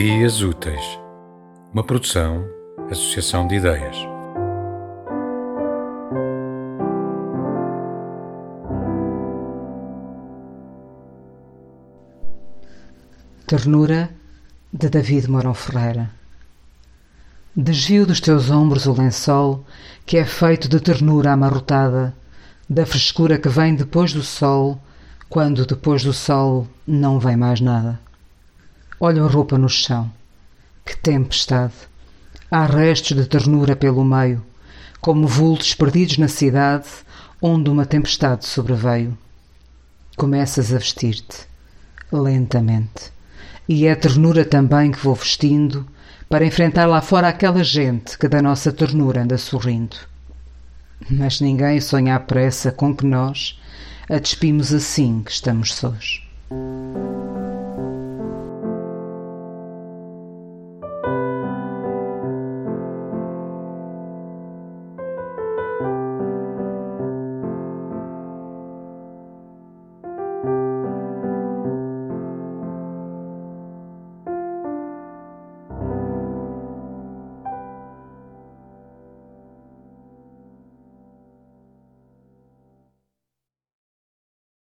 Ideias Úteis, uma produção, associação de ideias. Ternura de David Morão Ferreira Desvio dos teus ombros o lençol que é feito de ternura amarrotada, da frescura que vem depois do sol, quando depois do sol não vem mais nada. Olho a roupa no chão. Que tempestade! Há restos de ternura pelo meio, como vultos perdidos na cidade onde uma tempestade sobreveio. Começas a vestir-te, lentamente. E é ternura também que vou vestindo para enfrentar lá fora aquela gente que da nossa ternura anda sorrindo. Mas ninguém sonha à pressa com que nós a despimos assim que estamos sós.